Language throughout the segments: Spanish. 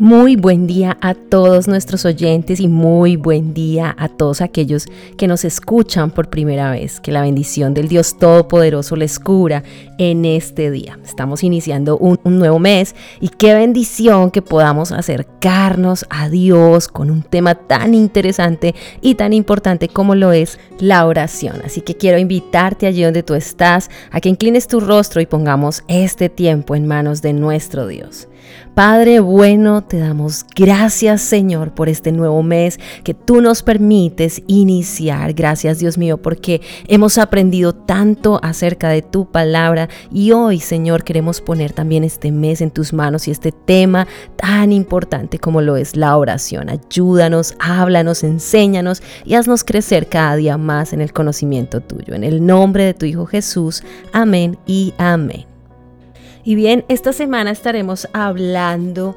Muy buen día a todos nuestros oyentes y muy buen día a todos aquellos que nos escuchan por primera vez. Que la bendición del Dios Todopoderoso les cura en este día. Estamos iniciando un, nuevo mes y qué bendición que podamos acercarnos a Dios con un tema tan interesante y tan importante como lo es la oración. Así que quiero invitarte allí donde tú estás a que inclines tu rostro y pongamos este tiempo en manos de nuestro Dios. Padre bueno, te damos gracias Señor por este nuevo mes que tú nos permites iniciar. Gracias Dios mío porque hemos aprendido tanto acerca de tu palabra y hoy Señor queremos poner también este mes en tus manos y este tema tan importante como lo es la oración. Ayúdanos, háblanos, enséñanos y haznos crecer cada día más en el conocimiento tuyo. En el nombre de tu Hijo Jesús. Amén y amén. Y bien, esta semana estaremos hablando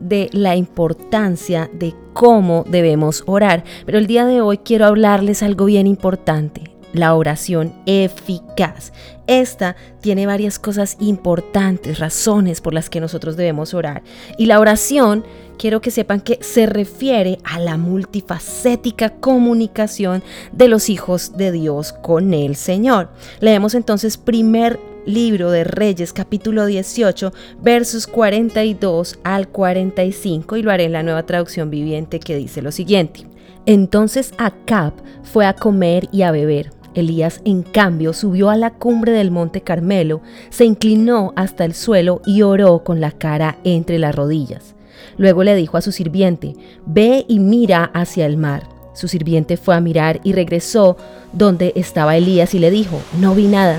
de la importancia de cómo debemos orar, pero el día de hoy quiero hablarles algo bien importante, la oración eficaz. Esta tiene varias cosas importantes, razones por las que nosotros debemos orar. Y la oración, quiero que sepan que se refiere a la multifacética comunicación de los hijos de Dios con el Señor. Leemos entonces primer libro de Reyes capítulo 18 versos 42 al 45 y lo haré en la nueva traducción viviente que dice lo siguiente. Entonces Acab fue a comer y a beber. Elías, en cambio, subió a la cumbre del monte Carmelo, se inclinó hasta el suelo y oró con la cara entre las rodillas. Luego le dijo a su sirviente, Ve y mira hacia el mar. Su sirviente fue a mirar y regresó donde estaba Elías y le dijo, No vi nada.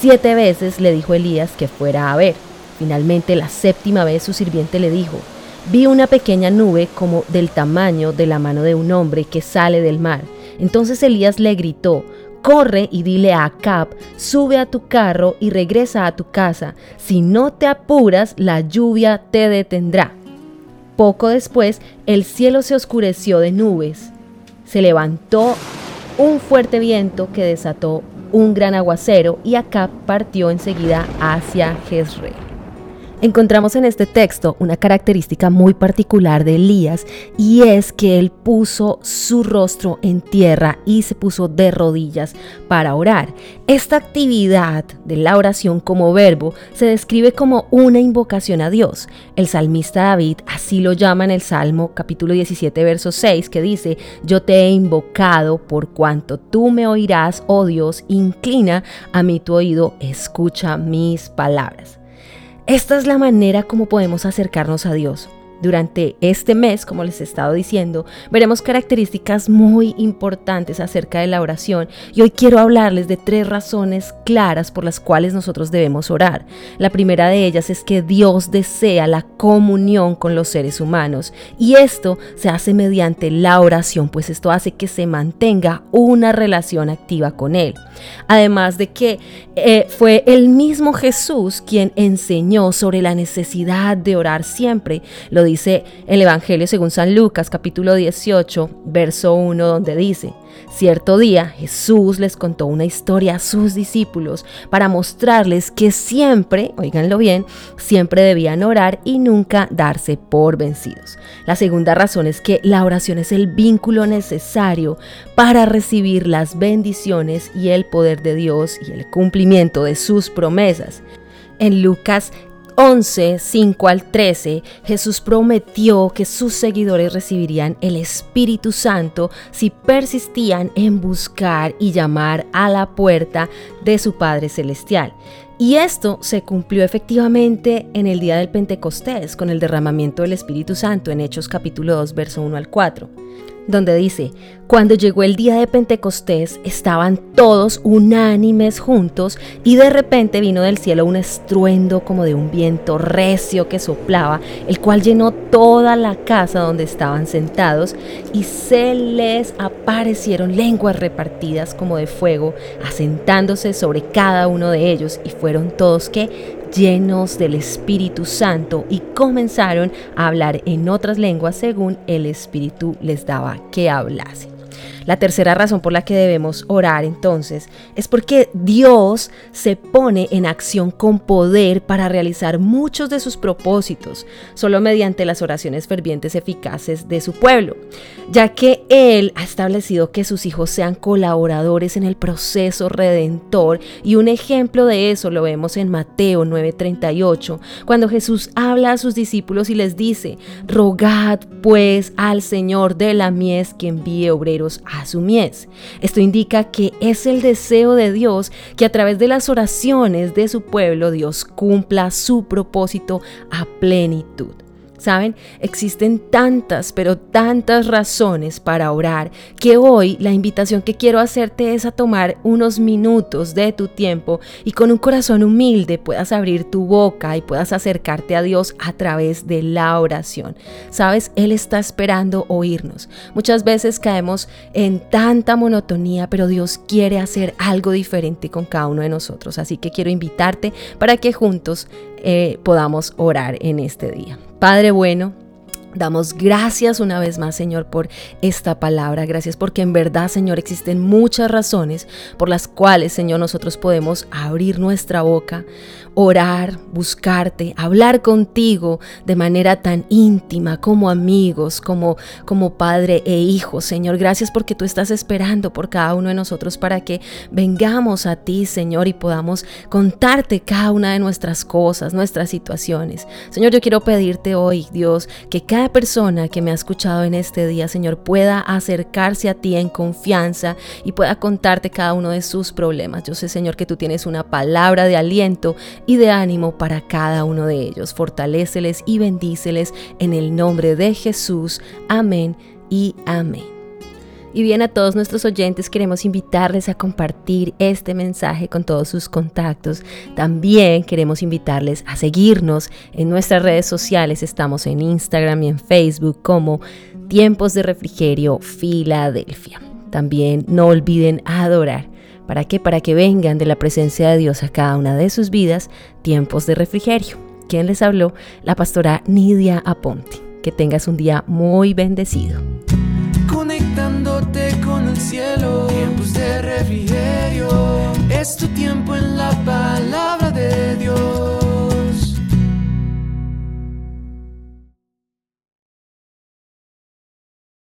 Siete veces le dijo Elías que fuera a ver. Finalmente, la séptima vez su sirviente le dijo, vi una pequeña nube como del tamaño de la mano de un hombre que sale del mar. Entonces Elías le gritó, corre y dile a Acab, sube a tu carro y regresa a tu casa. Si no te apuras, la lluvia te detendrá. Poco después, el cielo se oscureció de nubes. Se levantó un fuerte viento que desató un gran aguacero y Acab partió enseguida hacia Jezreel. Encontramos en este texto una característica muy particular de Elías y es que él puso su rostro en tierra y se puso de rodillas para orar. Esta actividad de la oración como verbo se describe como una invocación a Dios. El salmista David así lo llama en el Salmo capítulo 17 verso 6 que dice, yo te he invocado por cuanto tú me oirás, oh Dios, inclina a mí tu oído, escucha mis palabras. Esta es la manera como podemos acercarnos a Dios. Durante este mes, como les he estado diciendo, veremos características muy importantes acerca de la oración y hoy quiero hablarles de tres razones claras por las cuales nosotros debemos orar. La primera de ellas es que Dios desea la comunión con los seres humanos y esto se hace mediante la oración, pues esto hace que se mantenga una relación activa con Él. Además de que eh, fue el mismo Jesús quien enseñó sobre la necesidad de orar siempre. Lo dice el Evangelio según San Lucas capítulo 18, verso 1, donde dice, Cierto día Jesús les contó una historia a sus discípulos para mostrarles que siempre, oíganlo bien, siempre debían orar y nunca darse por vencidos. La segunda razón es que la oración es el vínculo necesario para recibir las bendiciones y el poder de Dios y el cumplimiento de sus promesas. En Lucas 11, 5 al 13, Jesús prometió que sus seguidores recibirían el Espíritu Santo si persistían en buscar y llamar a la puerta de su Padre Celestial. Y esto se cumplió efectivamente en el día del Pentecostés con el derramamiento del Espíritu Santo en Hechos capítulo 2, verso 1 al 4 donde dice, cuando llegó el día de Pentecostés estaban todos unánimes juntos y de repente vino del cielo un estruendo como de un viento recio que soplaba, el cual llenó toda la casa donde estaban sentados y se les aparecieron lenguas repartidas como de fuego, asentándose sobre cada uno de ellos y fueron todos que llenos del Espíritu Santo y comenzaron a hablar en otras lenguas según el Espíritu les daba que hablase. La tercera razón por la que debemos orar entonces es porque Dios se pone en acción con poder para realizar muchos de sus propósitos, solo mediante las oraciones fervientes eficaces de su pueblo, ya que Él ha establecido que sus hijos sean colaboradores en el proceso redentor. Y un ejemplo de eso lo vemos en Mateo 9:38, cuando Jesús habla a sus discípulos y les dice, rogad pues al Señor de la mies que envíe obreros a su mies. Esto indica que es el deseo de Dios que a través de las oraciones de su pueblo Dios cumpla su propósito a plenitud. Saben, existen tantas, pero tantas razones para orar que hoy la invitación que quiero hacerte es a tomar unos minutos de tu tiempo y con un corazón humilde puedas abrir tu boca y puedas acercarte a Dios a través de la oración. Sabes, Él está esperando oírnos. Muchas veces caemos en tanta monotonía, pero Dios quiere hacer algo diferente con cada uno de nosotros. Así que quiero invitarte para que juntos eh, podamos orar en este día. Padre bueno, Damos gracias una vez más, Señor, por esta palabra. Gracias porque en verdad, Señor, existen muchas razones por las cuales, Señor, nosotros podemos abrir nuestra boca, orar, buscarte, hablar contigo de manera tan íntima como amigos, como, como padre e hijo. Señor, gracias porque tú estás esperando por cada uno de nosotros para que vengamos a ti, Señor, y podamos contarte cada una de nuestras cosas, nuestras situaciones. Señor, yo quiero pedirte hoy, Dios, que cada persona que me ha escuchado en este día, Señor, pueda acercarse a ti en confianza y pueda contarte cada uno de sus problemas. Yo sé, Señor, que tú tienes una palabra de aliento y de ánimo para cada uno de ellos. Fortaléceles y bendíceles en el nombre de Jesús. Amén y amén. Y bien a todos nuestros oyentes queremos invitarles a compartir este mensaje con todos sus contactos. También queremos invitarles a seguirnos en nuestras redes sociales. Estamos en Instagram y en Facebook como Tiempos de Refrigerio Filadelfia. También no olviden adorar. ¿Para qué? Para que vengan de la presencia de Dios a cada una de sus vidas tiempos de refrigerio. ¿Quién les habló? La pastora Nidia Aponte. Que tengas un día muy bendecido cielo. Tiempos de refrigerio, es tu tiempo en la paz.